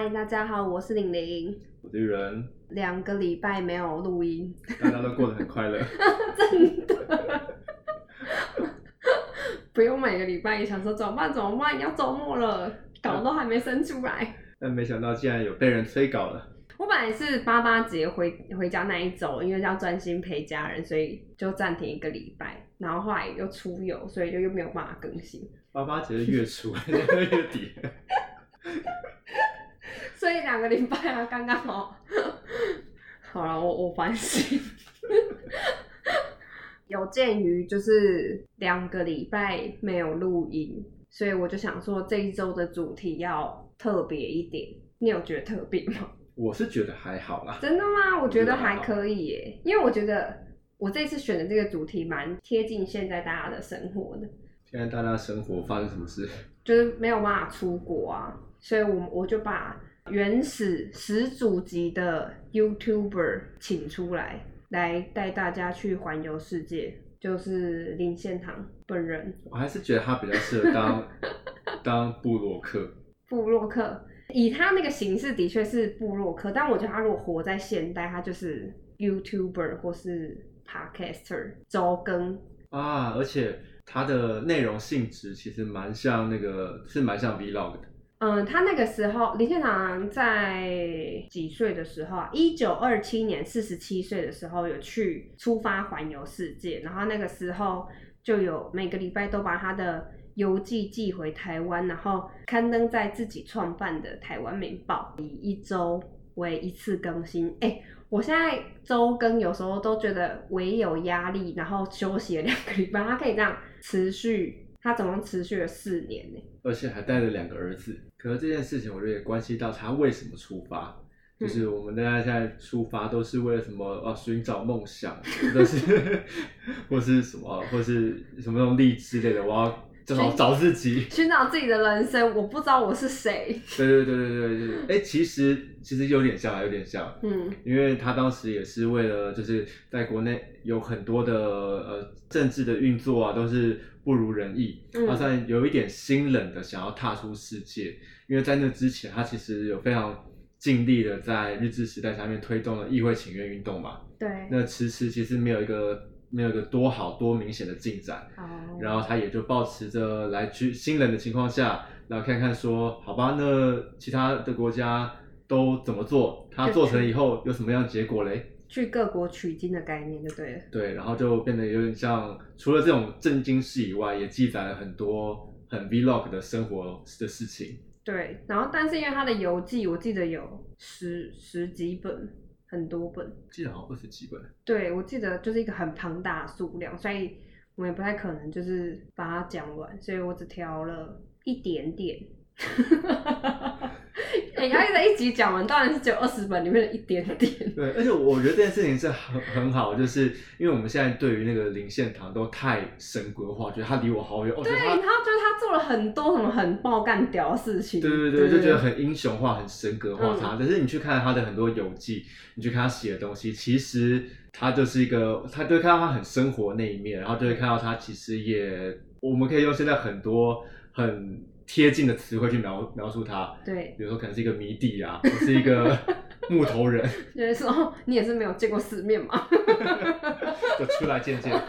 嗨，大家好，我是玲玲。我的人，两个礼拜没有录音，大家都过得很快乐。真的，不用每个礼拜也想说怎么办怎么办，要周末了，稿都还没生出来。但没想到竟然有被人催稿了。我本来是八八节回回家那一周，因为要专心陪家人，所以就暂停一个礼拜。然后后来又出游，所以就又没有办法更新。八八节是月初还是 月底？所以两个礼拜啊，刚刚好。好了，我我反省。有鉴于就是两个礼拜没有录音，所以我就想说这一周的主题要特别一点。你有觉得特别吗？我是觉得还好啦。真的吗？我觉得还可以耶，因为我觉得我这次选的这个主题蛮贴近现在大家的生活的。现在大家生活发生什么事？就是没有办法出国啊，所以我我就把原始始祖级的 YouTuber 请出来，来带大家去环游世界，就是林献堂本人我还是觉得他比较适合当 当布洛克。布洛克，以他那个形式的确是布洛克，但我觉得他如果活在现代，他就是 YouTuber 或是 Podcaster 周更，啊，而且他的内容性质其实蛮像那个，是蛮像 Vlog 的。嗯，他那个时候林献堂在几岁的时候啊？一九二七年，四十七岁的时候有去出发环游世界，然后那个时候就有每个礼拜都把他的游记寄回台湾，然后刊登在自己创办的《台湾民报》，以一周为一次更新。哎、我现在周更有时候都觉得唯有压力，然后休息了两个礼拜，他可以这样持续，他总共持续了四年呢。而且还带了两个儿子。可是这件事情，我觉得也关系到他为什么出发。就是我们大家现在出发都是为了什么？哦，寻找梦想，或者是或是什么，或是什么那种励志类的。我要找寻找自己。寻找自己的人生，我不知道我是谁。对对对对对对。哎、其实其实有点像啊，有点像。嗯因为他当时也是为了，就是在国内有很多的呃政治的运作啊，都是不如人意。嗯好像有一点心冷的想要踏出世界，因为在那之前，他其实有非常尽力的在日治时代下面推动了议会请愿运动嘛。对，那迟迟其实没有一个没有一个多好多明显的进展，哦，然后他也就保持着来去心冷的情况下，然后看看说，好吧，那其他的国家都怎么做，他做成以后有什么样的结果嘞？去各国取经的概念就对了。对，然后就变得有点像，除了这种震惊事以外，也记载了很多很 vlog 的生活的事情。对，然后但是因为他的游记，我记得有十十几本，很多本。记得好像二十几本，对，我记得就是一个很庞大的数量，所以我们也不太可能就是把它讲完，所以我只挑了一点点。哎、要一直一集讲完，当然是只有二十本里面的一点点。对，而且我觉得这件事情是很很好，就是因为我们现在对于那个林献堂都太神格化，觉得他离我好远，对，得他然后就是他做了很多什么很爆干屌的事情。对对对，就觉得很英雄化、很神格化他。嗯可是你去看他的很多游记，你去看他写的东西，其实他就是一个，他就会看到他很生活那一面，然后就会看到他其实也，我们可以用现在很多很贴近的词汇去描描述他，对，比如说可能是一个谜底啊，我是一个 木头人，就是说你也是没有见过世面嘛。就出来见见。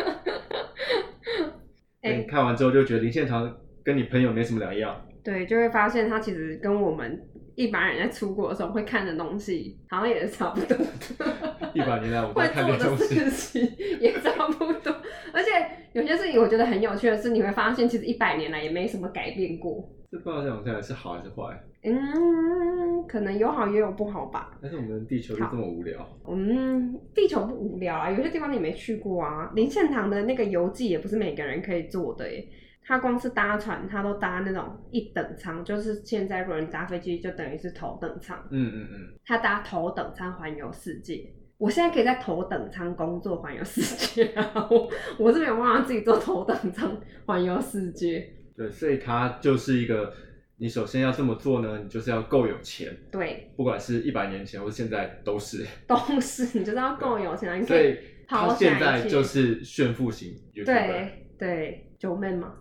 看完之后就觉得林献堂跟你朋友没什么两样。对，就会发现他其实跟我们一般人在出国的时候会看的东西，好像也是差不多。一百年来我都会做的这东西，事情也差不多，而且有些事情我觉得很有趣的是，你会发现其实一百年来也没什么改变过。这不知道这种看来是好还是坏。嗯，可能有好也有不好吧。但是我们地球就这么无聊。嗯，地球不无聊啊，有些地方你没去过啊。林献堂的那个游记也不是每个人可以做的耶，他光是搭船，他都搭那种一等舱，就是现在如果你搭飞机就等于是头等舱，嗯嗯嗯。他搭头等舱环游世界。我现在可以在头等舱工作环游世界啊，我我是没有办法自己坐头等舱环游世界。对，所以它就是一个，你首先要这么做呢，你就是要够有钱，对，不管是一百年前或是现在都是。都是你就是要够有钱啊，你可所以抛下他现在就是炫富型对对九妹嘛。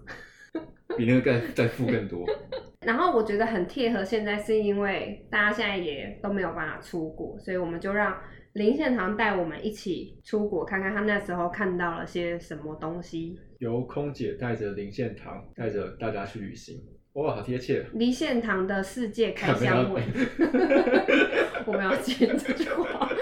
比那个更再付更多。然后我觉得很贴合现在，是因为大家现在也都没有办法出国，所以我们就让林献堂带我们一起出国，看看他那时候看到了些什么东西。由空姐带着林献堂带着大家去旅行，哇，好贴切。林献堂的世界开箱 文，我们要接这句话。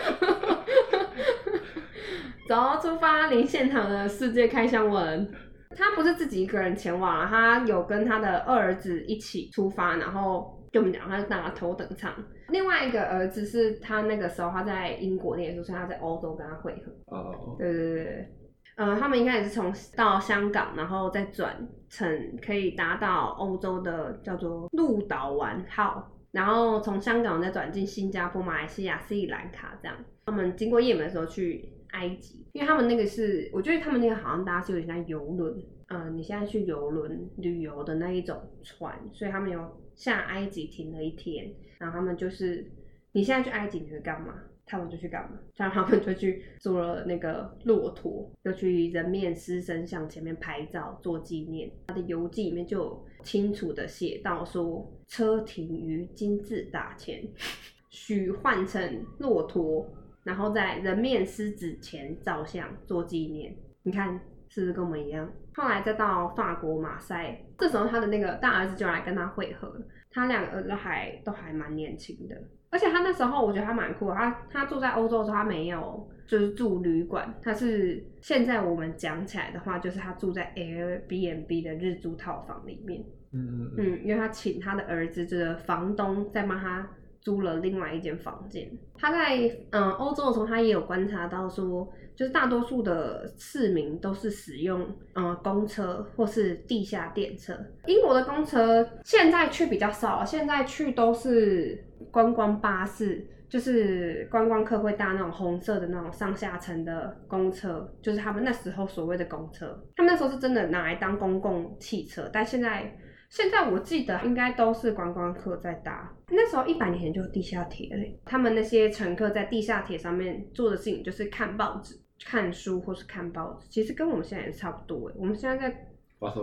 走，出发！林献堂的世界开箱文。他不是自己一个人前往啊，他有跟他的二儿子一起出发，然后跟我们讲他是拿头等舱。另外一个儿子是他那个时候他在英国念书，所以他在欧洲跟他会合。哦，对对对对，呃，他们应该也是从到香港，然后再转乘可以达到欧洲的叫做鹿岛丸号，然后从香港再转进新加坡、马来西亚、斯里兰卡这样。他们经过也门的时候去。埃及，因为他们那个是，我觉得他们那个好像大家是有点像游轮，嗯，你现在去游轮旅游的那一种船，所以他们有下埃及停了一天，然后他们就是，你现在去埃及你会干嘛？他们就去干嘛？然后他们就去坐了那个骆驼，就去人面狮身像前面拍照做纪念。他的游记里面就有清楚的写到说，车停于金字塔前，许换成骆驼。然后在人面狮子前照相做纪念，你看是不是跟我们一样？后来再到法国马赛，这时候他的那个大儿子就来跟他会合。他两个儿子还都还蛮年轻的，而且他那时候我觉得他蛮酷。他他住在欧洲的时候，他没有就是住旅馆，他是现在我们讲起来的话，就是他住在 Airbnb 的日租套房里面。嗯嗯嗯，因为他请他的儿子就是房东在帮他。租了另外一间房间。他在嗯欧洲的时候，他也有观察到说，就是大多数的市民都是使用嗯公车或是地下电车。英国的公车现在去比较少，现在去都是观光巴士，就是观光客会搭那种红色的那种上下层的公车，就是他们那时候所谓的公车。他们那时候是真的拿来当公共汽车，但现在。现在我记得应该都是观光客在搭，那时候一百年前就有地下铁嘞。他们那些乘客在地下铁上面做的事情就是看报纸、看书或是看报纸，其实跟我们现在也差不多哎。我们现在在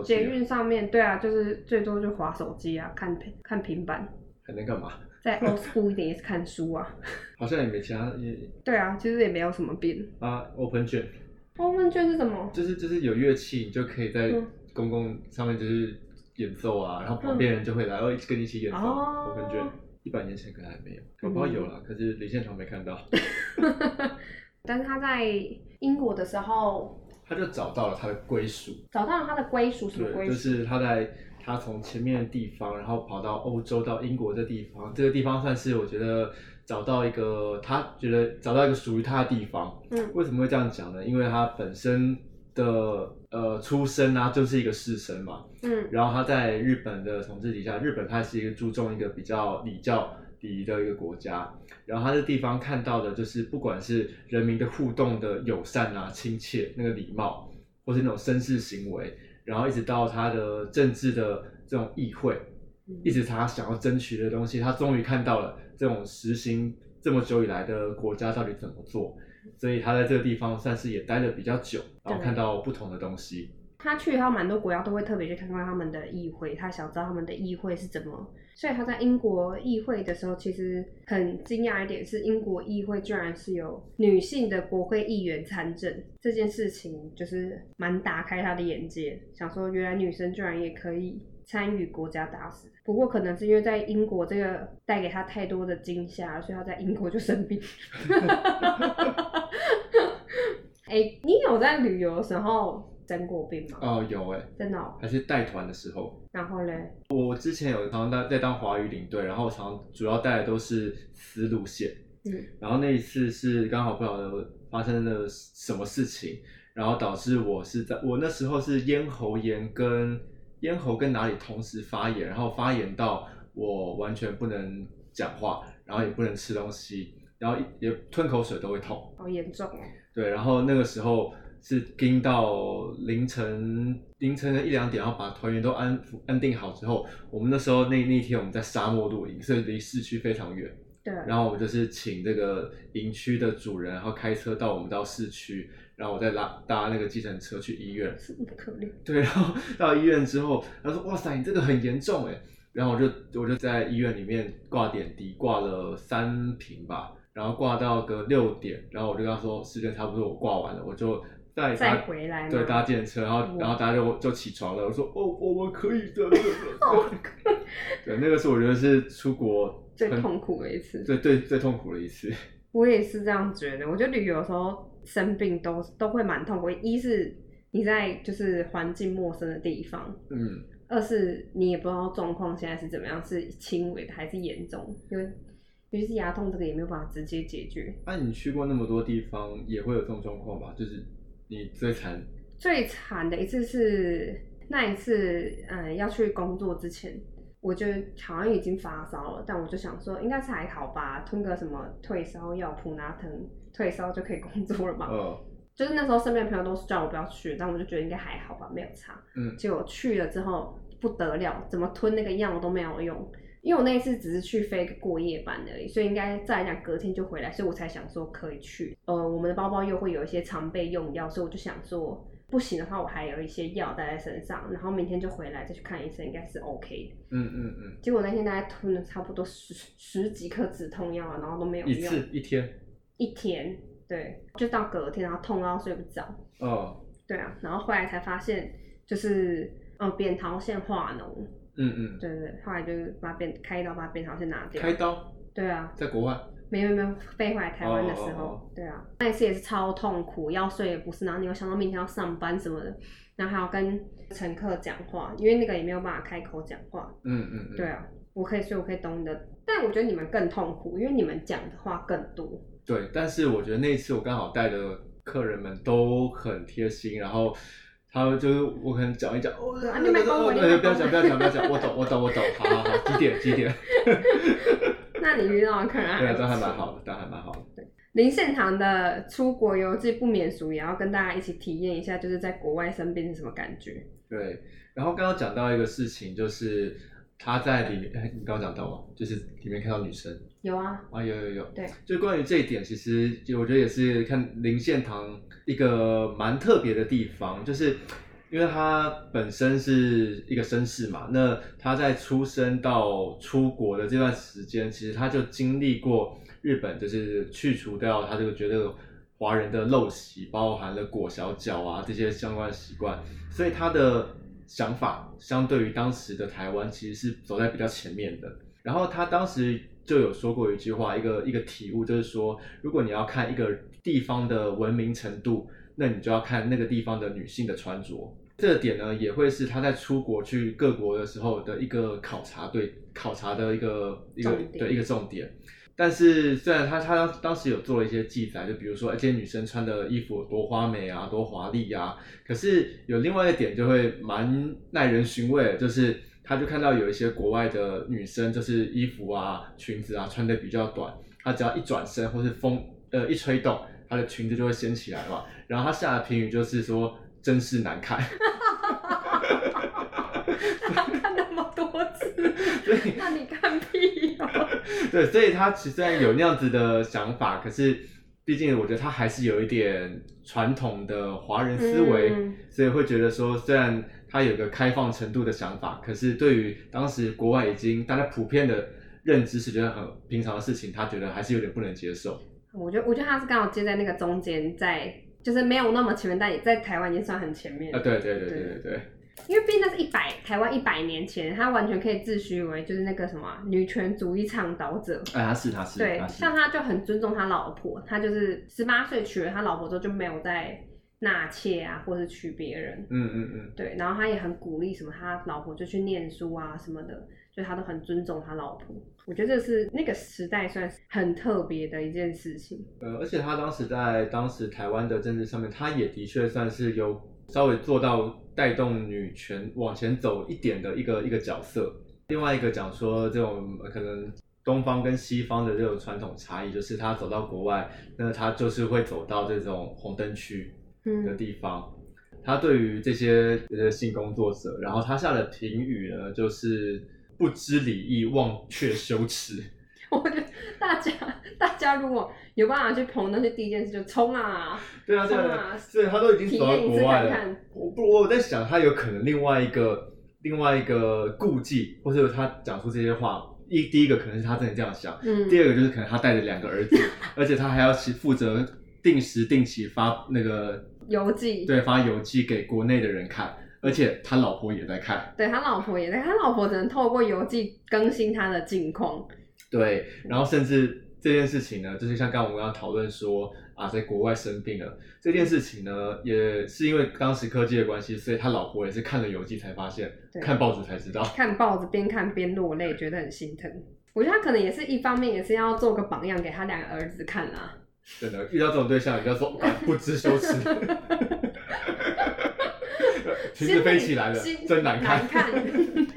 捷运上面，对啊，就是最多就划手机啊，看平看平板，还能干嘛？在 old school 一点也是看书啊。好像也没其他也。对啊，其实也没有什么变啊。open 卷，open 卷是什么？就是就是有乐器，你就可以在公共上面就是。演奏啊，然后旁边人就会来，哦，跟你一起演奏。我感觉一百年前可能还没有，我不知道有了，可是李现场没看到。但是他在英国的时候，他就找到了他的归属，找到了他的归属什么归属？就是他在他从前面的地方，然后跑到欧洲到英国这地方，这个地方算是我觉得找到一个他觉得找到一个属于他的地方。嗯，为什么会这样讲呢？因为他本身。的呃出身啊，就是一个士绅嘛，嗯，然后他在日本的统治底下，日本它是一个注重一个比较礼教礼仪的一个国家，然后他的地方看到的就是不管是人民的互动的友善啊、亲切那个礼貌，或是那种绅士行为，然后一直到他的政治的这种议会，一直他想要争取的东西，他终于看到了这种实行这么久以来的国家到底怎么做。所以他在这个地方算是也待了比较久，然后看到不同的东西。他去他蛮多国家都会特别去看看他们的议会，他想知道他们的议会是怎么。所以他在英国议会的时候，其实很惊讶一点是，英国议会居然是有女性的国会议员参政，这件事情就是蛮打开他的眼界，想说原来女生居然也可以参与国家大事。不过可能是因为在英国这个带给他太多的惊吓，所以他在英国就生病。哎，你有在旅游的时候生过病吗？哦，有哎，真的，还是带团的时候。然后嘞，我之前有常常在在当华语领队，然后常主要带的都是丝路线。嗯，然后那一次是刚好不晓得发生了什么事情，然后导致我是在我那时候是咽喉炎跟。咽喉跟哪里同时发炎，然后发炎到我完全不能讲话，然后也不能吃东西，然后也吞口水都会痛，好严重哦。对，然后那个时候是盯到凌晨凌晨的一两点，然后把团员都安安定好之后，我们那时候那那天我们在沙漠露营，所以离市区非常远。对。然后我们就是请这个营区的主人，然后开车到我们到市区。然后我再拉搭那个计程车去医院，是可怜。对，然后 到医院之后，他说：“哇塞，你这个很严重哎。”然后我就我就在医院里面挂点滴，挂了三瓶吧，然后挂到个六点，然后我就跟他说时间差不多，我挂完了，我就再再搭回来对搭电车，然后然后大家就就起床了，我说哦我们可以的，对对 对，那个是我觉得是出国最痛苦的一次。最最最痛苦的一次，我也是这样觉得。我觉得旅游的时候生病都都会蛮痛苦，一是你在就是环境陌生的地方，嗯，二是你也不知道状况现在是怎么样，是轻微的还是严重，因为尤其是牙痛这个也没有办法直接解决。那、你去过那么多地方，也会有这种状况吧？就是你最惨，最惨的一次是那一次，嗯，要去工作之前，我就好像已经发烧了，但我就想说应该是还好吧，吞个什么退烧药普拿疼，退烧就可以工作了嘛。嗯，就是那时候身边的朋友都是叫我不要去，但我就觉得应该还好吧，没有差。嗯结果去了之后不得了，怎么吞那个药都没有用。因为我那一次只是去飞个过夜班而已，所以应该再来讲隔天就回来，所以我才想说可以去。呃，我们的包包又会有一些常备用药，所以我就想说不行的话，我还有一些药带在身上，然后明天就回来再去看医生，应该是 OK 的。嗯嗯嗯，结果那天大概吞了差不多十十几颗止痛药啊，然后都没有用一。次一天，一天，对，就到隔天，然后痛到睡不着。哦，对啊，然后后来才发现，就是嗯扁桃腺化脓，嗯嗯，对对对，后来就是把扁开刀把扁桃腺拿掉。开刀对啊，在国外，没有没有飞回来台湾的时候，哦哦哦对啊，那一次也是超痛苦，要睡也不是，然后你又想到明天要上班什么的，然后还要跟乘客讲话，因为那个也没有办法开口讲话。嗯嗯嗯，对啊，我可以睡，我可以懂你的，但我觉得你们更痛苦，因为你们讲的话更多。对，但是我觉得那一次我刚好带的客人们都很贴心，然后他们就是我可能讲一讲，哦，啊你没帮我不要讲不要讲不要讲，我懂我懂我懂，好好好，几点几点？那你遇到的客人 对都还蛮错好的，都还蛮好的。林献堂的出国游记不免俗，也要跟大家一起体验一下，就是在国外生病是什么感觉。对，然后刚刚讲到一个事情，就是他在里面，哎，你刚刚讲到吗？就是里面看到女生。有啊，啊，有有有，对，就关于这一点，其实就我觉得也是看林献堂一个蛮特别的地方，就是因为他本身是一个绅士嘛，那他在出生到出国的这段时间，其实他就经历过日本，就是去除掉他这个觉得华人的陋习，包含了裹小脚啊这些相关的习惯，所以他的想法相对于当时的台湾，其实是走在比较前面的。然后他当时就有说过一句话，一个一个体悟，就是说，如果你要看一个地方的文明程度，那你就要看那个地方的女性的穿着。这个点呢，也会是他在出国去各国的时候的一个考察对考察的一个一个重点对一个重点。但是虽然他他当时有做了一些记载，就比如说，哎，这些女生穿的衣服有多花美啊，多华丽啊，可是有另外一个点就会蛮耐人寻味，就是他就看到有一些国外的女生，就是衣服啊、裙子啊穿的比较短，她只要一转身或是风呃一吹动，她的裙子就会掀起来嘛。然后他下的评语就是说真是难，看那么多次，对那你看屁哦！对，所以他其实虽然有那样子的想法，可是毕竟我觉得他还是有一点传统的华人思维，嗯所以会觉得说，虽然他有个开放程度的想法，可是对于当时国外已经大家普遍的认知是觉得很平常的事情，他觉得还是有点不能接受。我觉得，我觉得他是刚好接在那个中间，在就是没有那么前面，但也在台湾已经算很前面啊，了。对对对对对对，因为毕竟那是一百台湾一百年前，他完全可以自诩为就是那个什么啊女权主义倡导者。哎，他是他是对他，是，像他就很尊重他老婆，他就是十八岁娶了他老婆之后就没有再纳妾啊，或是娶别人。嗯嗯嗯，对，然后他也很鼓励什么他老婆就去念书啊什么的，就他都很尊重他老婆。我觉得这是那个时代算是很特别的一件事情。呃，而且他当时在当时台湾的政治上面，他也的确算是有稍微做到带动女权往前走一点的一个一个角色。另外一个讲说这种呃可能东方跟西方的这种传统差异，就是他走到国外，那他就是会走到这种红灯区的嗯，地方。他对于这些这些性工作者，然后他下的评语呢，就是不知礼义，忘却羞耻。我觉得大家大家如果有办法去捧那些第一件事就冲啊，对啊，对冲啊啊，所以他都已经走到国外了。看看。我不，我在想，他有可能另外一个另外一个顾忌，或者他讲出这些话，一第一个可能是他真的这样想，嗯，第二个就是可能他带着两个儿子，而且他还要去负责定时定期发那个邮寄，对发邮寄给国内的人看，而且他老婆也在看。对他老婆也在，他老婆只能透过邮寄更新他的近况。对，然后甚至这件事情呢，就是像刚刚我们要讨论说啊，在国外生病了这件事情呢，也是因为当时科技的关系，所以他老婆也是看了邮寄才发现，看报纸才知道。看报纸边看边落泪，觉得很心疼。我觉得他可能也是一方面，也是要做个榜样给他两个儿子看啦。真的遇到这种对象，你要说、啊、不知羞耻 裙子飞起来了，真难看。难看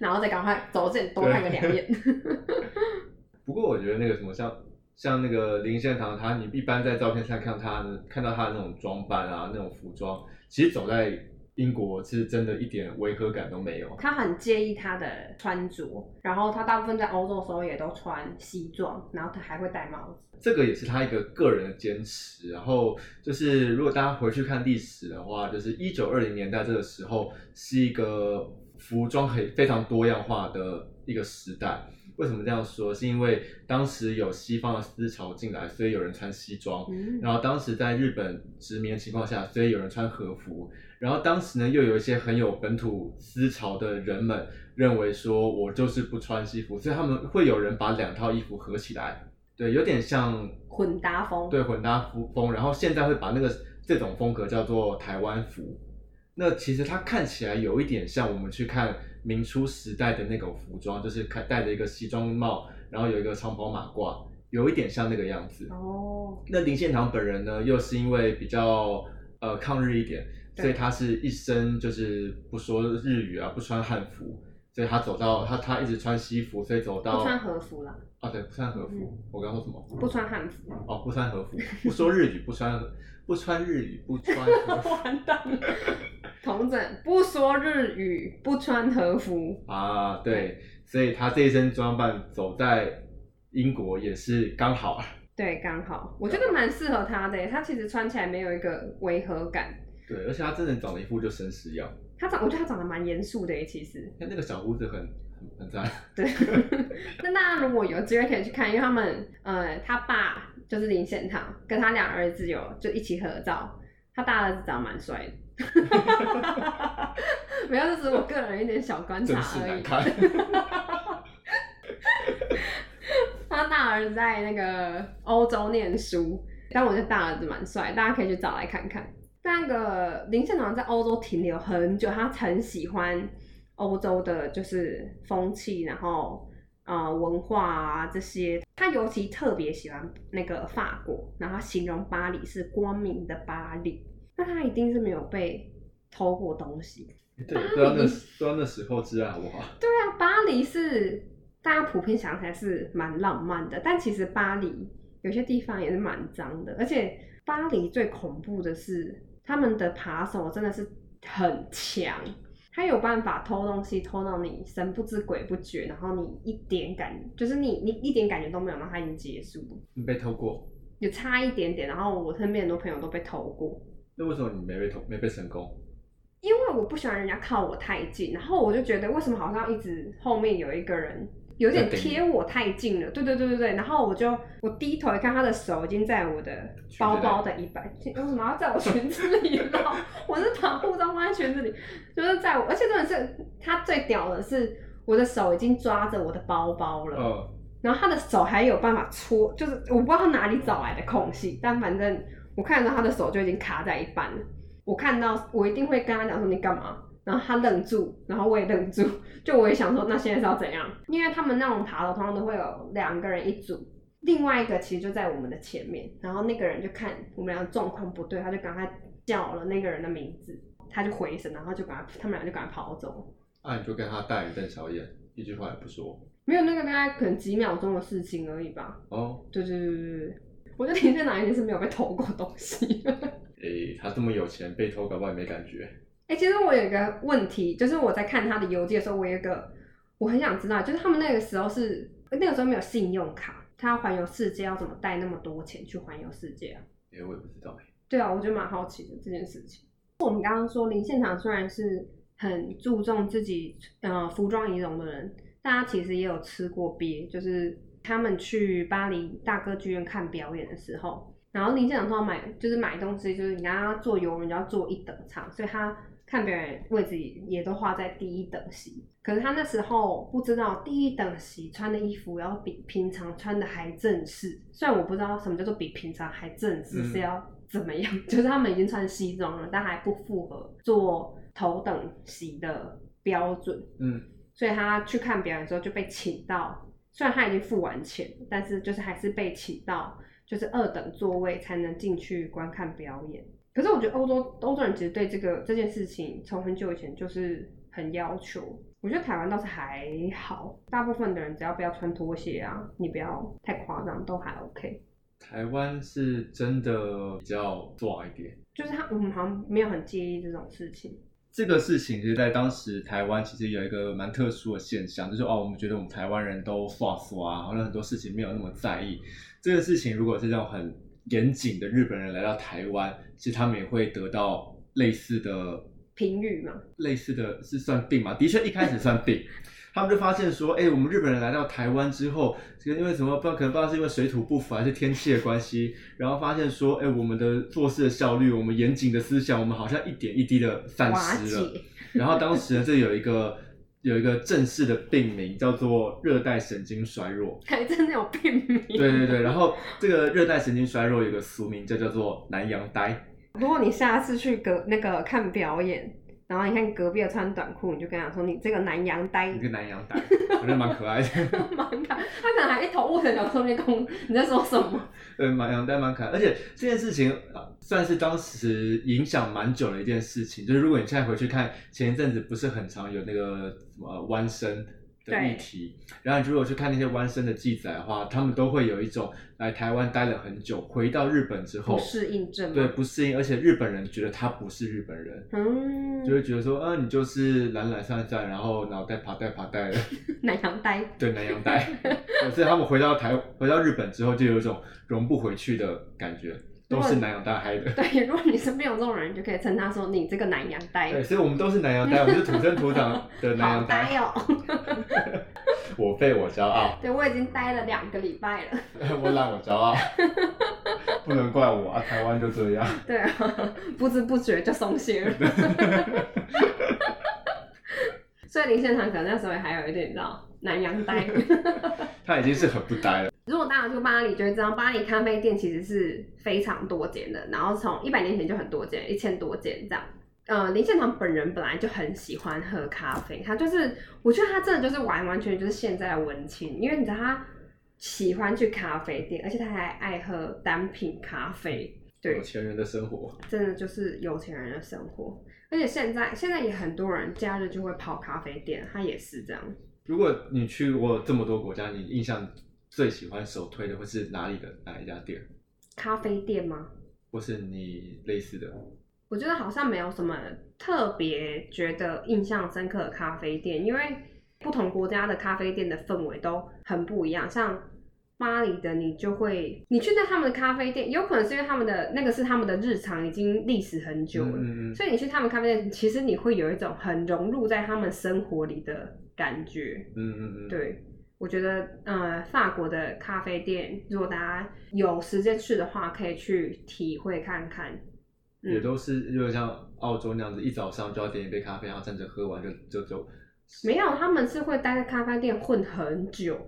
然后再赶快走这多看个两眼。不过我觉得那个什么像像那个林献堂，他你一般在照片上看他看到他的那种装扮啊，那种服装，其实走在英国是真的一点违和感都没有。他很介意他的穿着，然后他大部分在欧洲的时候也都穿西装，然后他还会戴帽子。这个也是他一个个人的坚持。然后就是如果大家回去看历史的话，就是一九二零年代这个时候是一个服装很非常多样化的一个时代。为什么这样说？是因为当时有西方的思潮进来，所以有人穿西装。嗯，然后当时在日本殖民的情况下，所以有人穿和服。然后当时呢，又有一些很有本土思潮的人们认为说，我就是不穿西服，所以他们会有人把两套衣服合起来，对，有点像混搭风。对混搭服风。然后现在会把那个这种风格叫做台湾服。那其实它看起来有一点像我们去看明初时代的那种服装，就是看戴着一个西装帽，然后有一个长袍马褂，有一点像那个样子。哦，那林献堂本人呢，又是因为比较呃抗日一点，所以他是一身就是不说日语啊，不穿汉服，所以他走到他他一直穿西服，所以走到不穿和服啦，啊对，不穿和服。嗯我刚说什么？不穿汉服。哦，不穿和服，不说日语，不穿不穿日语，不穿和服 完蛋了，同整不说日语，不穿和服。啊，对，所以他这一身装扮走在英国也是刚好。对，刚好，我觉得蛮适合他的。他其实穿起来没有一个违和感。对，而且他真的长了一副就绅士样，他长，我觉得他长得蛮严肃的耶。其实，他那个小胡子很很很赞。对。那大家如果有机会可以去看，因为他们，呃，他爸就是林献堂，跟他俩儿子有就一起合照。他大儿子长得蛮帅的。没有，这只是我个人一点小观察而已。他大儿子在那个欧洲念书，但我觉得大儿子蛮帅，大家可以去找来看看。那个林献堂在欧洲停留很久，他很喜欢欧洲的，就是风气，然后呃文化啊这些。他尤其特别喜欢那个法国，然后他形容巴黎是光明的巴黎。那他一定是没有被偷过东西，对，不知道那不知道那时候治安好不好？对啊，巴黎是大家普遍想起来是蛮浪漫的，但其实巴黎有些地方也是蛮脏的，而且巴黎最恐怖的是他们的扒手真的是很强，他有办法偷东西偷到你神不知鬼不觉，然后你一点感就是你你一点感觉都没有，然后他已经结束了，你被偷过？有差一点点，然后我身边很多朋友都被偷过。那为什么你没被偷，没被成功？因为我不喜欢人家靠我太近，然后我就觉得为什么好像一直后面有一个人有点贴我太近了，对对对对对，然后我就我低头一看，他的手已经在我的包包的一半，为什么要在我裙子里绕？我是把护照放在裙子里，就是在我，而且真的是他最屌的是我的手已经抓着我的包包了，呃，然后他的手还有办法戳，就是我不知道他哪里找来的空隙，但反正我看到他的手就已经卡在一半了。我看到我一定会跟他讲说你干嘛，然后他愣住，然后我也愣住，就我也想说那现在是要怎样？因为他们那种爬楼通常都会有两个人一组，另外一个其实就在我们的前面，然后那个人就看我们俩状况不对，他就赶快叫了那个人的名字，他就回神，然后就赶快他们俩就赶快跑走。啊，你就跟他大眼瞪小眼，一句话也不说。没有那个大概可能几秒钟的事情而已吧。哦，对对对对对，我觉得林建南一定是没有被偷过东西。诶、他这么有钱，被偷搞不好也没感觉。哎、其实我有一个问题，就是我在看他的游记的时候，我有一个我很想知道，就是他们那个时候是那个时候没有信用卡，他要环游世界要怎么带那么多钱去环游世界啊？诶、我也不知道诶、对啊，我觉得蛮好奇的这件事情。我们刚刚说林献堂虽然是很注重自己呃服装仪容的人，大家其实也有吃过鳖，就是他们去巴黎大歌剧院看表演的时候，然后林现场通常买就是买东西，就是你刚刚坐游轮就要坐一等舱，所以他看表演位置也都画在第一等席。可是他那时候不知道第一等席穿的衣服要比平常穿的还正式，虽然我不知道什么叫做比平常还正式嗯是要怎么样，就是他们已经穿西装了，但还不符合做头等席的标准。嗯，所以他去看表演之后就被请到，虽然他已经付完钱，但是就是还是被请到，就是二等座位才能进去观看表演。可是我觉得欧洲欧洲人其实对这个这件事情从很久以前就是很要求。我觉得台湾倒是还好，大部分的人只要不要穿拖鞋啊，你不要太夸张，都还 OK。台湾是真的比较抓一点。就是他我们好像没有很介意这种事情。这个事情，其实在当时台湾其实有一个蛮特殊的现象，就是哦，我们觉得我们台湾人都刷刷，好像很多事情没有那么在意。这个事情如果是这种很严谨的日本人来到台湾，其实他们也会得到类似的评语嘛，类似的是算病嘛？的确一开始算病，他们就发现说，哎、我们日本人来到台湾之后，这个因为什么不知道，可能不知道是因为水土不服还是天气的关系，然后发现说，哎、我们的做事的效率，我们严谨的思想，我们好像一点一滴的散失了。然后当时呢，这有一个有一个正式的病名叫做热带神经衰弱。还真的有病名。对对对，然后这个热带神经衰弱有个俗名就叫做南洋呆。如果你下次去个那个看表演，然后你看隔壁的穿短裤，你就跟他说你这个南洋呆你，个南洋呆，我觉得蛮可爱的。蛮可爱他可能还一头雾水，想说你公你在说什么？对，蛮洋呆蛮可爱，而且这件事情呃算是当时影响蛮久的一件事情。就是如果你现在回去看，前一阵子不是很常有那个什么弯身的议题，然后你如果去看那些弯生的记载的话，他们都会有一种来台湾待了很久，回到日本之后不适应症？对不适应，而且日本人觉得他不是日本人。嗯，就会觉得说，嗯、你就是懒懒散散，然后脑袋爬带爬带的，南洋呆。对南洋呆。对所以他们回到台回到日本之后，就有一种融不回去的感觉，都是南洋呆嗨的。对，如果你身边有这种人，你就可以称他说你这个南洋呆对，，所以我们都是南洋呆，我们是土生土长的 南洋呆。呆哦。我废我骄傲，对，我已经待了两个礼拜了。我懒我骄傲，不能怪我啊，台湾就这样。对啊，不知不觉就松懈了。所以林献堂可能那时候还有一点，你知道，南洋呆。他已经是很不呆了。如果大家去巴黎，就会知道巴黎咖啡店其实是非常多间的，然后从一百年前就很多间，一千多间这样。呃，林献堂本人本来就很喜欢喝咖啡，他就是，我觉得他真的就是完完全全就是现在的文青，因为你知道他喜欢去咖啡店，而且他还爱喝单品咖啡，对有，钱人的生活，真的就是有钱人的生活。而且现在现在也很多人假日就会跑咖啡店，他也是这样。如果你去过这么多国家，你印象最喜欢首推的会是哪里的哪一家店，咖啡店吗？或是你类似的？我觉得好像没有什么特别觉得印象深刻的咖啡店，因为不同国家的咖啡店的氛围都很不一样。像巴黎的，你就会你去那他们的咖啡店，有可能是因为他们的那个是他们的日常，已经历史很久了，嗯嗯所以你去他们咖啡店，其实你会有一种很融入在他们生活里的感觉。嗯嗯嗯，对，我觉得呃，法国的咖啡店，如果大家有时间去的话，可以去体会看看。嗯。也都是有点像澳洲那样子，一早上就要点一杯咖啡，然后站着喝完就就就。没有，他们是会待在咖啡店混很久，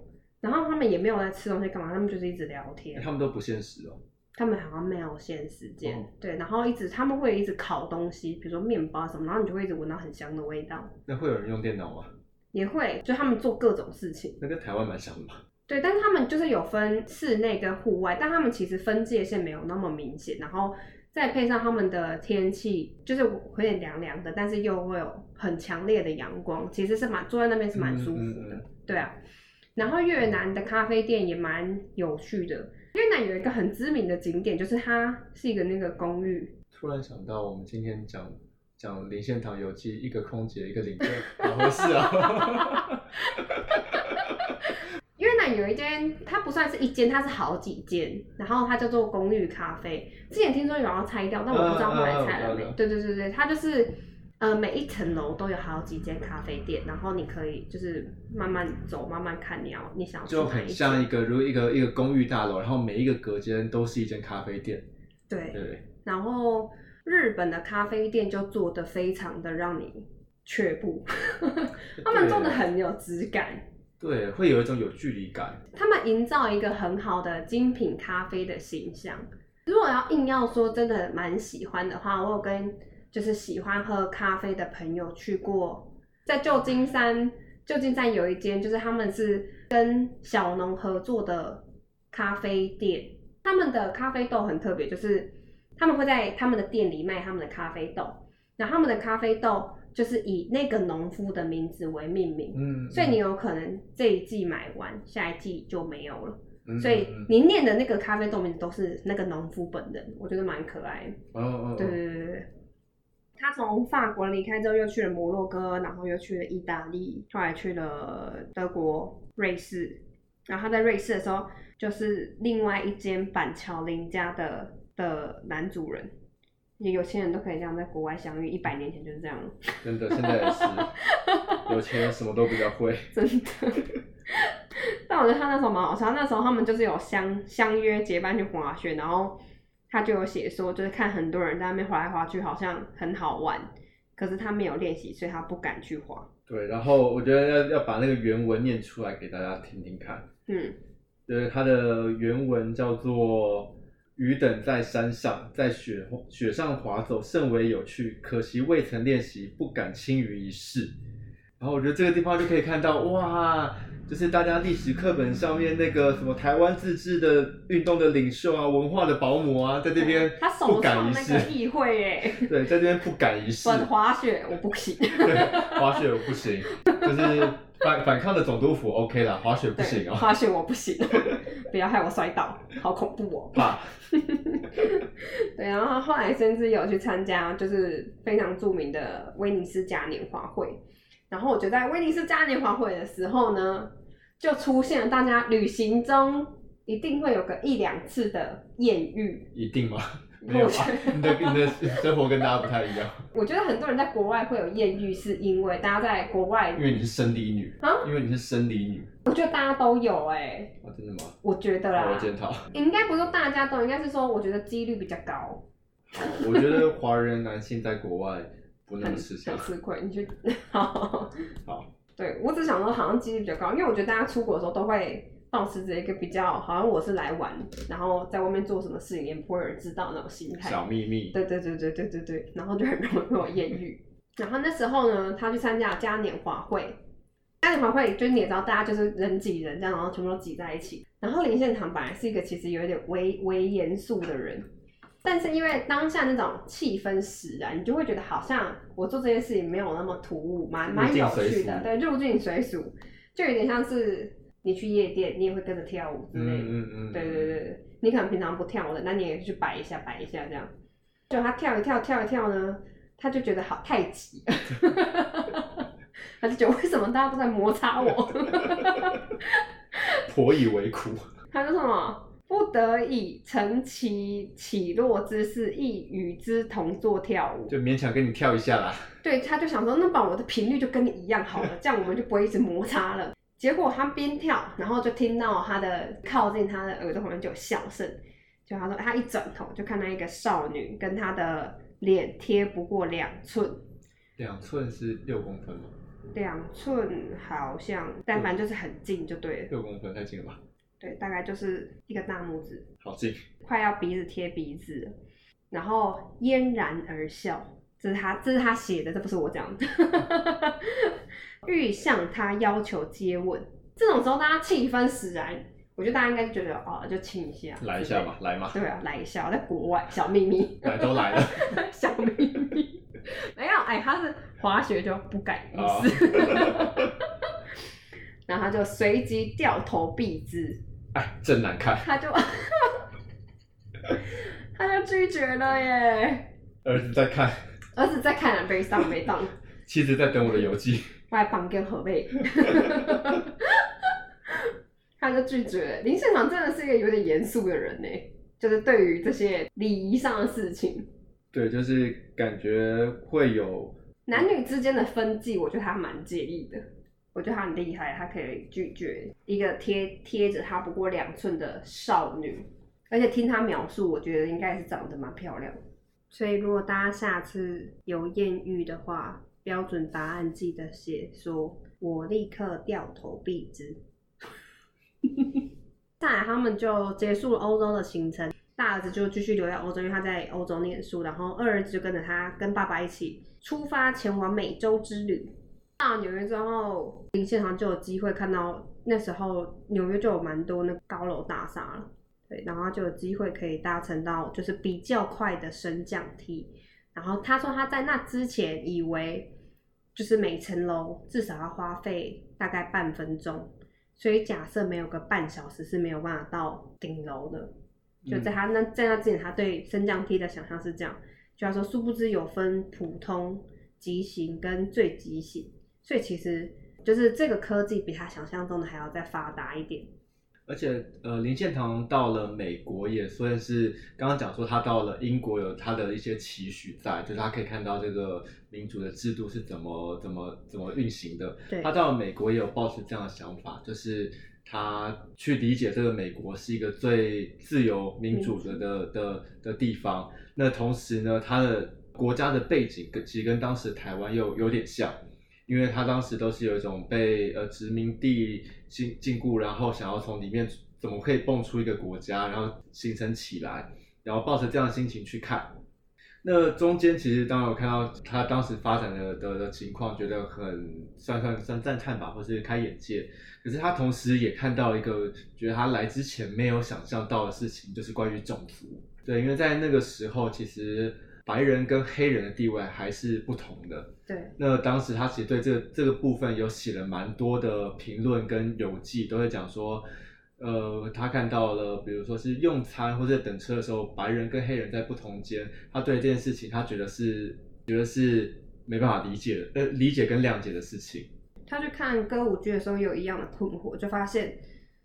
然后他们也没有在吃东西干嘛，他们就是一直聊天。他们都不现实哦。他们好像没有限时间，哦对，然后一直他们会一直烤东西，比如说面包什么，然后你就会一直闻到很香的味道。那会有人用电脑吗？也会，就他们做各种事情，那跟台湾蛮像的吧？对，但是他们就是有分室内跟户外，但他们其实分界线没有那么明显，然后再配上他们的天气，就是有点凉凉的，但是又会有很强烈的阳光，其实是蛮坐在那边是蛮舒服的，嗯嗯嗯对啊。然后越南的咖啡店也蛮有趣的，越南有一个很知名的景点，就是它是一个那个公寓，突然想到，我们今天讲讲林献堂游记，一个空姐，一个领队，好合适啊！越南有一间，它不算是一间，它是好几间，然后它叫做公寓咖啡。之前听说有人要拆掉，但我不知道后来拆了没。对对对对，它就是呃，每一层楼都有好几间咖啡店，然后你可以就是慢慢走，慢慢看你要你想要就很像一个如一个一个公寓大楼，然后每一个隔间都是一间咖啡店，对对？然后日本的咖啡店就做的非常的让你却步，他们做的很有质感，对，会有一种有距离感。他们营造一个很好的精品咖啡的形象。如果要硬要说真的蛮喜欢的话，我有跟就是喜欢喝咖啡的朋友去过，在旧金山，旧金山有一间就是他们是跟小农合作的咖啡店，他们的咖啡豆很特别，就是他们会在他们的店里卖他们的咖啡豆，然后他们的咖啡豆就是以那个农夫的名字为命名，嗯，所以你有可能这一季买完，下一季就没有了。嗯所以你念的那个咖啡豆名字都是那个农夫本人，我觉得蛮可爱的。哦哦，对对对对。他从法国离开之后，又去了摩洛哥，然后又去了意大利，后来去了德国、瑞士。然后他在瑞士的时候，就是另外一间板桥林家的的男主人。也有钱人都可以这样在国外相遇，一百年前就是这样。真的，现在也是，有钱人什么都比较会。真的。但我觉得他那时候蛮好笑，那时候他们就是有相相约结伴去滑雪，然后他就有写说，就是看很多人在那边滑来滑去，好像很好玩，可是他没有练习，所以他不敢去滑。对，然后我觉得要要把那个原文念出来给大家听听看。嗯，就是它的原文叫做“鱼等在山上，在雪雪上滑走，甚为有趣。可惜未曾练习，不敢轻于一试。”然后我觉得这个地方就可以看到，哇，就是大家历史课本上面那个什么台湾自治的运动的领袖啊，文化的保姆啊，在这边他不敢一试个，议会耶，对，在这边不敢一试。本滑雪我不行，对，滑雪我不行，就是反反抗的总督府 OK 啦，滑雪不对，行哦，滑雪我不行，不要害我摔倒，好恐怖哦。怕。对，然后后来甚至有去参加，就是非常著名的威尼斯嘉年华会。然后我觉得在威尼斯嘉年华会的时候呢，就出现了大家旅行中一定会有个一两次的艳遇。一定吗？没有吧？你的你的生活跟大家不太一样，我觉得很多人在国外会有艳遇，是因为大家在国外因，为你是生理女啊因为你是生理女我觉得大家都有哎、啊，真的吗？我觉得啦我要，检讨。应该不是大家都，应该是说我觉得几率比较高，我觉得华人男性在国外很么吃香很。吃亏。你去，好，好，对我只想说好像几率比较高，因为我觉得大家出国的时候都会保持着一个比较，好像我是来玩，然后在外面做什么事情也不会有人知道那种心态。小秘密。对对对对对对对，然后就很容易会有艳遇。然后那时候呢，他去参加嘉年华会，嘉年华会就是你也知道，大家就是人挤人这样，然后全部都挤在一起。然后林献堂本来是一个其实有一点微微严肃的人，但是因为当下那种气氛使然，你就会觉得好像我做这件事情没有那么突兀，蛮蛮有趣的，俗对，入境随俗，就有点像是你去夜店，你也会跟着跳舞之类的。嗯嗯嗯。对对对对，你可能平常不跳的，那你也去摆一下摆一下这样。就他跳一跳跳一跳呢，他就觉得好太急，他就觉得为什么大家都在摩擦我？颇以为苦。他说什么？不得已乘其起落之势，亦与之同坐跳舞。就勉强跟你跳一下啦。对，他就想说，那把我的频率就跟你一样好了，这样我们就不会一直摩擦了。结果他边跳，然后就听到他的靠近他的耳朵旁边就有笑声，就他说他一转头就看到一个少女跟他的脸贴不过两寸，两寸是六公分吗？两寸好像，但反正就是很近就对了，六公分太近了吧？对，大概就是一个大拇指，好近。快要鼻子贴鼻子了，然后嫣然而笑，这是他这是他写的，这不是我讲的。欲向他要求接吻，这种时候大家气氛使然，我觉得大家应该就觉得哦，就亲一下，来一下吧，。来嘛，对啊，来一下，在国外小秘密，来都来了。小秘密，没有，哎，他是滑雪就不敢意啊思，然后他就随即掉头避之，哎，真难看。他就 他就拒绝了耶。儿子在看，儿子在看了悲伤没当，妻子在等我的邮寄。我还绑跟河背，他就拒绝了。林献堂真的是一个有点严肃的人呢，就是对于这些礼仪上的事情，对，就是感觉会有男女之间的分际，我觉得他蛮介意的。我觉得他很厉害，他可以拒绝一个贴贴着他不过两寸的少女，而且听他描述，我觉得应该是长得蛮漂亮。所以如果大家下次有艳遇的话，标准答案记得写说“我立刻掉头避之 ”。再来，他们就结束了欧洲的行程，大儿子就继续留在欧洲，因为他在欧洲念书，然后二儿子就跟着他跟爸爸一起出发前往美洲之旅。到纽约之后，林现场就有机会看到那时候纽约就有蛮多那高楼大厦了，对，然后就有机会可以搭乘到就是比较快的升降梯。然后他说他在那之前以为就是每层楼至少要花费大概半分钟，所以假设没有个半小时是没有办法到顶楼的。就在他那在那之前，他对升降梯的想象是这样，就他说殊不知有分普通、急行跟最急行。所以其实就是这个科技比他想象中的还要再发达一点。而且，呃，林献堂到了美国也算是刚刚讲说他到了英国有他的一些期许在，就是他可以看到这个民主的制度是怎么怎么怎么运行的。对，他到了美国也有抱持这样的想法，就是他去理解这个美国是一个最自由民主的的的的地方。那同时呢，他的国家的背景跟其实跟当时台湾又有点像。因为他当时都是有一种被呃殖民地禁禁锢，然后想要从里面怎么可以蹦出一个国家，然后形成起来，然后抱着这样的心情去看。那中间其实当然我看到他当时发展的的的情况，觉得很算算算赞叹吧，或是开眼界。可是他同时也看到一个觉得他来之前没有想象到的事情，就是关于种族。对，因为在那个时候其实。白人跟黑人的地位还是不同的。对。那当时他其实对这个这个部分有写了蛮多的评论跟游记，都会讲说，呃，他看到了，比如说是用餐或者等车的时候，白人跟黑人在不同间，他对这件事情，他觉得是觉得是没办法理解的，呃，理解跟谅解的事情。他去看歌舞剧的时候有一样的困惑，就发现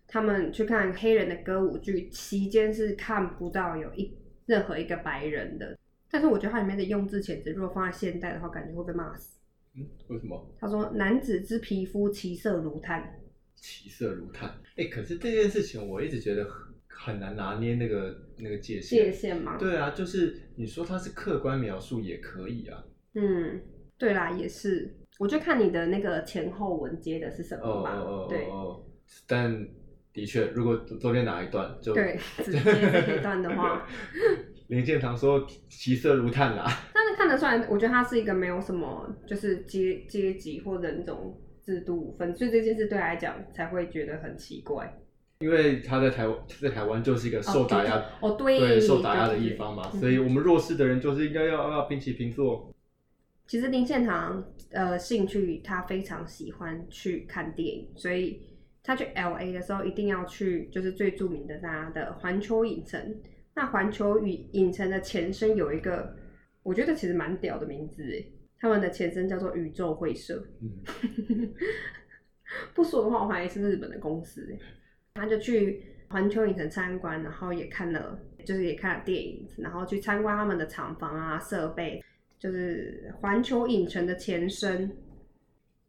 他们去看黑人的歌舞剧期间是看不到有一任何一个白人的。但是我觉得它里面的用字遣词，如果放在现代的话，感觉会被骂死。嗯，为什么？他说：“男子之皮肤，其色如炭。”其色如炭。哎，可是这件事情，我一直觉得很很难拿捏那个那个界限。界限吗？对啊，就是你说它是客观描述也可以啊。嗯，对啦，也是。我就看你的那个前后文接的是什么吧。哦哦。哦。但的确，如果中间哪一段就对直接这一段的话。林建堂说：“其色如炭啦。”但是看得出来，我觉得他是一个没有什么就是阶阶级或人种制度分，所以这件事对他来讲才会觉得很奇怪。因为他在台湾，在台湾就是一个受打压哦，对，受打压的一方嘛，所以我们弱势的人就是应该要要平起平坐。其实林献堂呃兴趣，他非常喜欢去看电影，所以他去 L A 的时候一定要去，就是最著名的大家的环球影城。那环球影影城的前身有一个，我觉得其实蛮屌的名字诶，他们的前身叫做宇宙会社。不说的话，我怀疑是日本的公司诶。他就去环球影城参观，然后也看了，就是也看了电影，然后去参观他们的厂房啊、设备，就是环球影城的前身。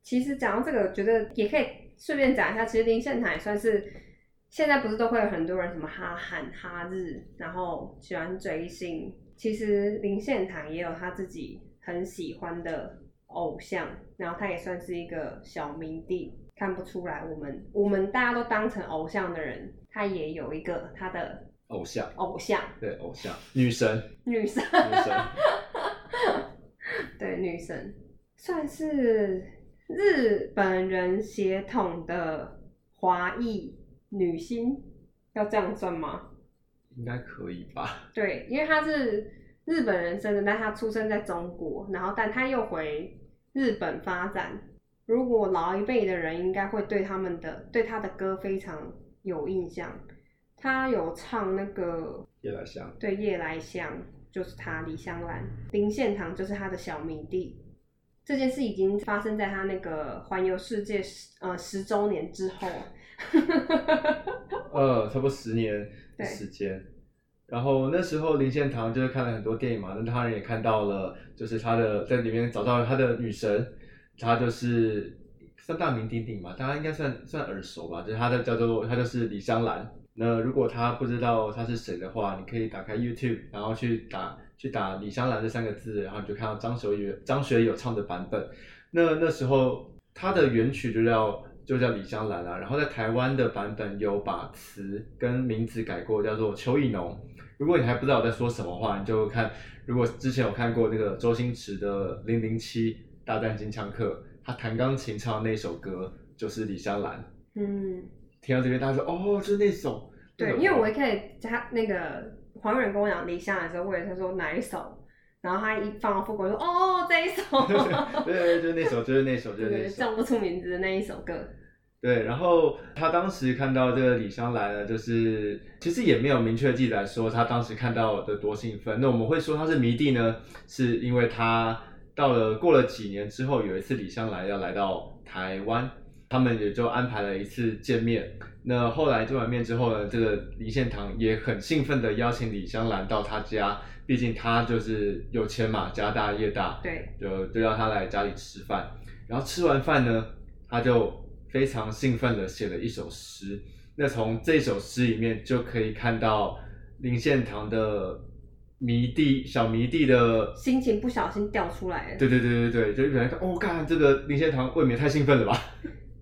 其实讲到这个，觉得也可以顺便讲一下，其实林献堂也算是。现在不是都会有很多人什么哈韩哈日，然后喜欢追星。其实林献堂也有他自己很喜欢的偶像，然后他也算是一个小迷弟。看不出来，我们我们大家都当成偶像的人，他也有一个他的偶像，偶像对偶像女神，女神，女神，对女神，算是日本人血统的华裔。女星要这样算吗？应该可以吧。对，因为她是日本人生的，但她出生在中国，然后但她又回日本发展。如果老一辈的人应该会对他们的对他的歌非常有印象。他有唱那个夜来香，对夜来香就是他李香兰，林献堂就是他的小迷弟。这件事已经发生在他那个环游世界十呃十周年之后。呃，差不多十年？的时间，然后那时候林献堂就是看了很多电影嘛，那他人也看到了，就是他的在里面找到了他的女神，他就是算大名鼎鼎嘛，大家应该算算耳熟吧，就是他的叫做他就是李香兰。那如果他不知道他是谁的话，你可以打开 YouTube，然后去打去打李香兰这三个字，然后你就看到张学友张学友唱的版本。那那时候他的原曲就叫就叫李香兰啊，然后在台湾的版本有把词跟名字改过，叫做邱意浓。如果你还不知道我在说什么话，你就看。如果之前有看过那个周星驰的《零零七大战金枪客》，他弹钢琴唱的那首歌就是李香兰。嗯，听到这边，大家说哦，就是那首。对，因为我一开始他那个黄远跟我讲李香兰的时候，我以为他说哪一首，然后他一放到副歌说哦这一首。对对，就是那首，就是那首，就是那首。叫不出名字的那一首歌。对，然后他当时看到这个李香兰呢，就是其实也没有明确记载说他当时看到的多兴奋。那我们会说他是迷弟呢，是因为他到了过了几年之后，有一次李香兰要来到台湾，他们也就安排了一次见面。那后来见完面之后呢，这个李献堂也很兴奋的邀请李香兰到他家，毕竟他就是有钱嘛，家大业大，对，就就要他来家里吃饭。然后吃完饭呢，他就。非常兴奋的写了一首诗，那从这首诗里面就可以看到林献堂的迷弟小迷弟的心情不小心掉出来了。对对对对对，就原来看哦，看这个林献堂未免太兴奋了吧？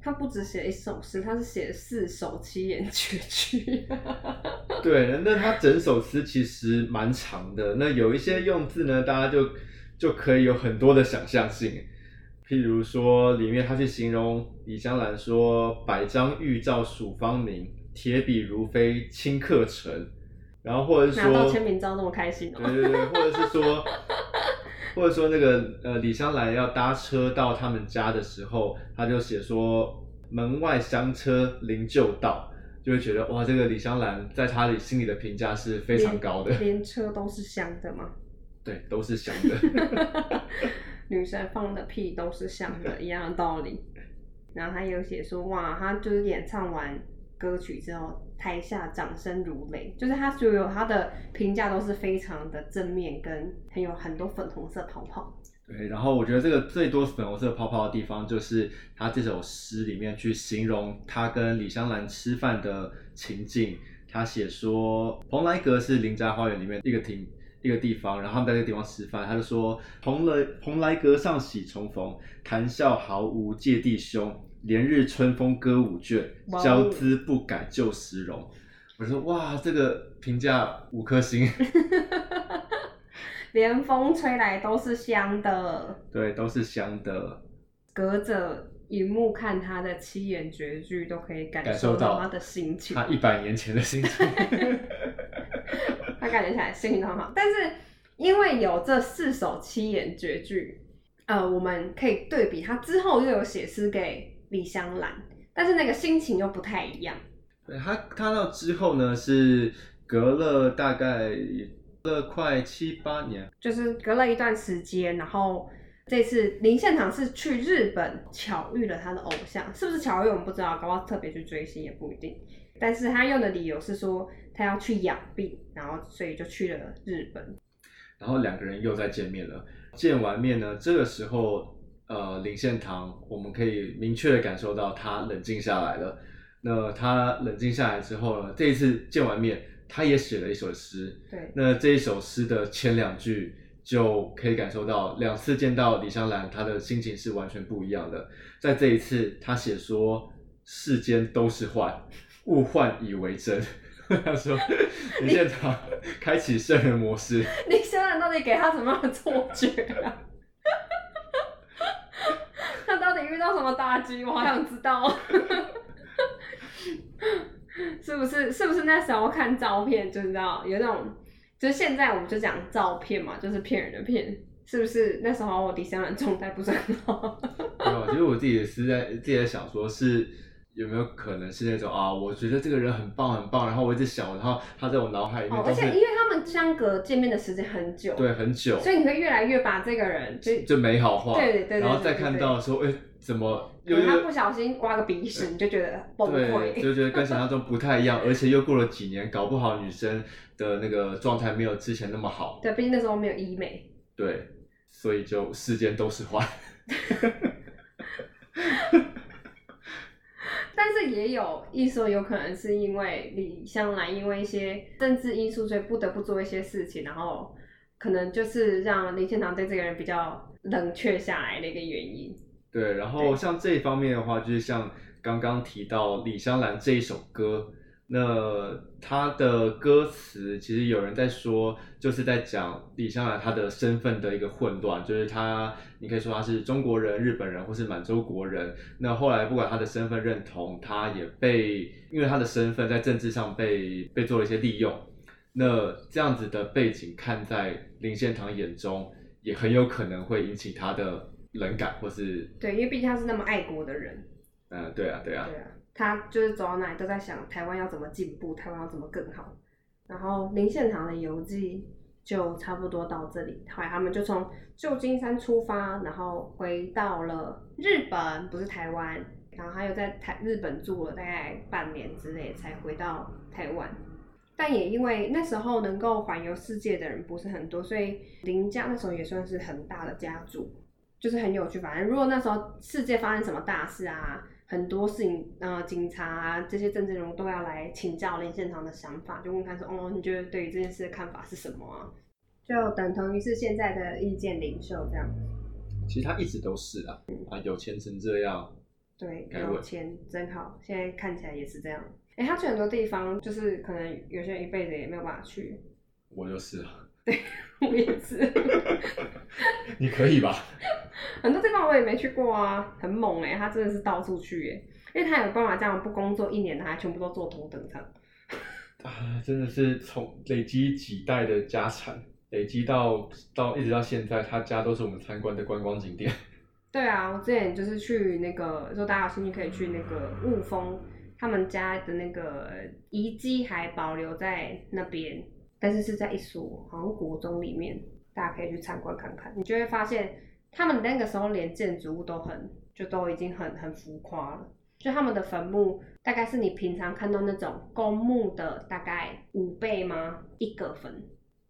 他不止写一首诗，他是写四首七言绝句。对，那他整首诗其实蛮长的，那有一些用字呢，大家就就可以有很多的想象性。譬如说，里面他去形容李香兰说：“百张玉照数方明，铁笔如飞轻刻成。”然后或者是说拿到签名照那么开心哦。对对对，或者是说，或者说那个呃李香兰要搭车到他们家的时候，他就写说：“门外香车临就到。”就会觉得哇，这个李香兰在他里心里的评价是非常高的。连车都是香的吗？对，都是香的。女生放的屁都是香的，一样的道理。然后他有写说，哇，他就是演唱完歌曲之后，台下掌声如雷，就是他所有他的评价都是非常的正面，跟很有很多粉红色泡泡。对，然后我觉得这个最多粉红色泡泡的地方，就是他这首诗里面去形容他跟李香兰吃饭的情境。他写说，蓬莱阁是林家花园里面一个挺。一个地方，然后他们在那个地方吃饭，他就说：“蓬莱蓬莱阁上喜重逢，谈笑毫无借弟兄，连日春风歌舞倦，娇姿不改旧时容。”我说：“哇，这个评价五颗星，连风吹来都是香的。”对，都是香的。隔着荧幕看他的七言绝句，都可以感受到他的心情，他一百年前的心情。他感觉起来心情很好，但是因为有这四首七言绝句，呃，我们可以对比他之后又有写诗给李香兰，但是那个心情又不太一样。对他，他到之后呢是隔了大概了快七八年，就是隔了一段时间，然后这次林献堂是去日本巧遇了他的偶像，是不是巧遇我们不知道，搞不好特别去追星也不一定。但是他用的理由是说他要去养病，然后所以就去了日本。然后两个人又再见面了。见完面呢，这个时候，呃，林献堂我们可以明确的感受到他冷静下来了。那他冷静下来之后呢，这一次见完面，他也写了一首诗。对。那这一首诗的前两句就可以感受到，两次见到李香兰，他的心情是完全不一样的。在这一次，他写说世间都是幻。物换以为真，他说林献堂开启圣人模式。你现在到底给他什么样的错觉啊？他到底遇到什么打击？我好想知道。是不是？是不是那时候看照片就知道有那种？就是现在我们就讲照片嘛，就是骗人的骗。是不是那时候我李香兰状态不是很好？没有，其实我自己是在自己在想说，是。有没有可能是那种啊？我觉得这个人很棒很棒，然后我一直想，然后他在我脑海里面。而且因为他们相隔见面的时间很久，对，很久，所以你会越来越把这个人就就美好化，对对对，然后再看到说，哎，怎么又可能他不小心刮个鼻屎，你就觉得崩对，溃。就觉得跟想象中不太一样，而且又过了几年，搞不好女生的那个状态没有之前那么好，对，毕竟那时候没有医美。对，所以就世间都是坏。但是也有一说，有可能是因为李香兰因为一些政治因素，所以不得不做一些事情，然后可能就是让林献堂对这个人比较冷却下来的一个原因。对，然后像这一方面的话，就是像刚刚提到李香兰这一首歌，那他的歌词其实有人在说，就是在讲李香兰她的身份的一个混乱，就是她，你可以说她是中国人、日本人或是满洲国人。那后来不管她的身份认同，她也被因为她的身份在政治上被被做了一些利用。那这样子的背景看在林献堂眼中，也很有可能会引起他的冷感，或是对，因为毕竟他是那么爱国的人。嗯，对啊，对啊，对啊，他就是走到哪里都在想台湾要怎么进步，台湾要怎么更好。然后林献堂的游记就差不多到这里，后来他们就从旧金山出发，然后回到了日本，不是台湾，然后还有在台日本住了大概半年之内才回到台湾。但也因为那时候能够环游世界的人不是很多，所以林家那时候也算是很大的家族，就是很有趣。反正如果那时候世界发生什么大事啊，很多事情，呃，警察啊这些政治人物都要来请教林献堂的想法，就问他说，哦，你觉得对于这件事的看法是什么啊？就等同于是现在的意见领袖这样。其实他一直都是啊，啊，有钱成这样，对，有钱真好，现在看起来也是这样。哎、他去很多地方，就是可能有些人一辈子也没有办法去。我就是啊，我也是，你可以吧？很多地方我也没去过啊，很猛哎、他真的是到处去哎、因为他有办法这样不工作一年，他还全部都坐头等舱。啊，真的是从累积几代的家产，累积到到一直到现在，他家都是我们参观的观光景点。对啊，我之前就是去那个，说大家有兴趣可以去那个雾峰，他们家的那个遗迹还保留在那边，但是是在一所好像国中里面，大家可以去参观看看，你就会发现他们那个时候连建筑物都很，就都已经很很浮夸了。就他们的坟墓大概是你平常看到那种公墓的大概五倍吗？一个坟。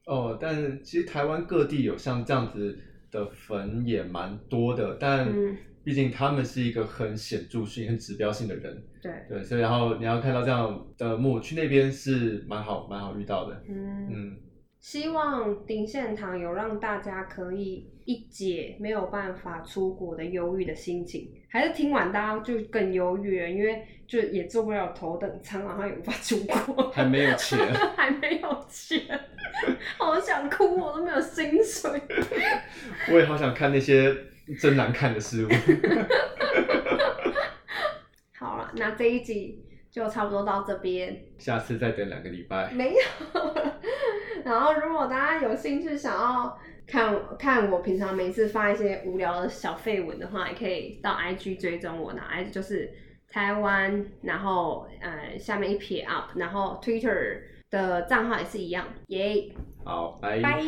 哦，但其实台湾各地有像这样子的坟也蛮多的，但嗯毕竟他们是一个很显著性、很指标性的人，对，对，所以然后你要看到这样的幕，去那边是蛮好、蛮好遇到的。嗯嗯，希望林献堂有让大家可以一解没有办法出国的忧郁的心情，还是听完大家就更忧郁了，因为就也坐不了头等舱，然后也无法出国，还没有钱，还没有钱，好想哭，我都没有薪水。我也好想看那些真难看的事物。好了，那这一集就差不多到这边。下次再等两个礼拜。没有。然后，如果大家有兴趣想要看看我平常每次发一些无聊的小废文的话，也可以到 IG 追踪我，那 IG 就是台湾，然后呃下面一撇 up，然后 Twitter 的账号也是一样，耶、好，拜。拜。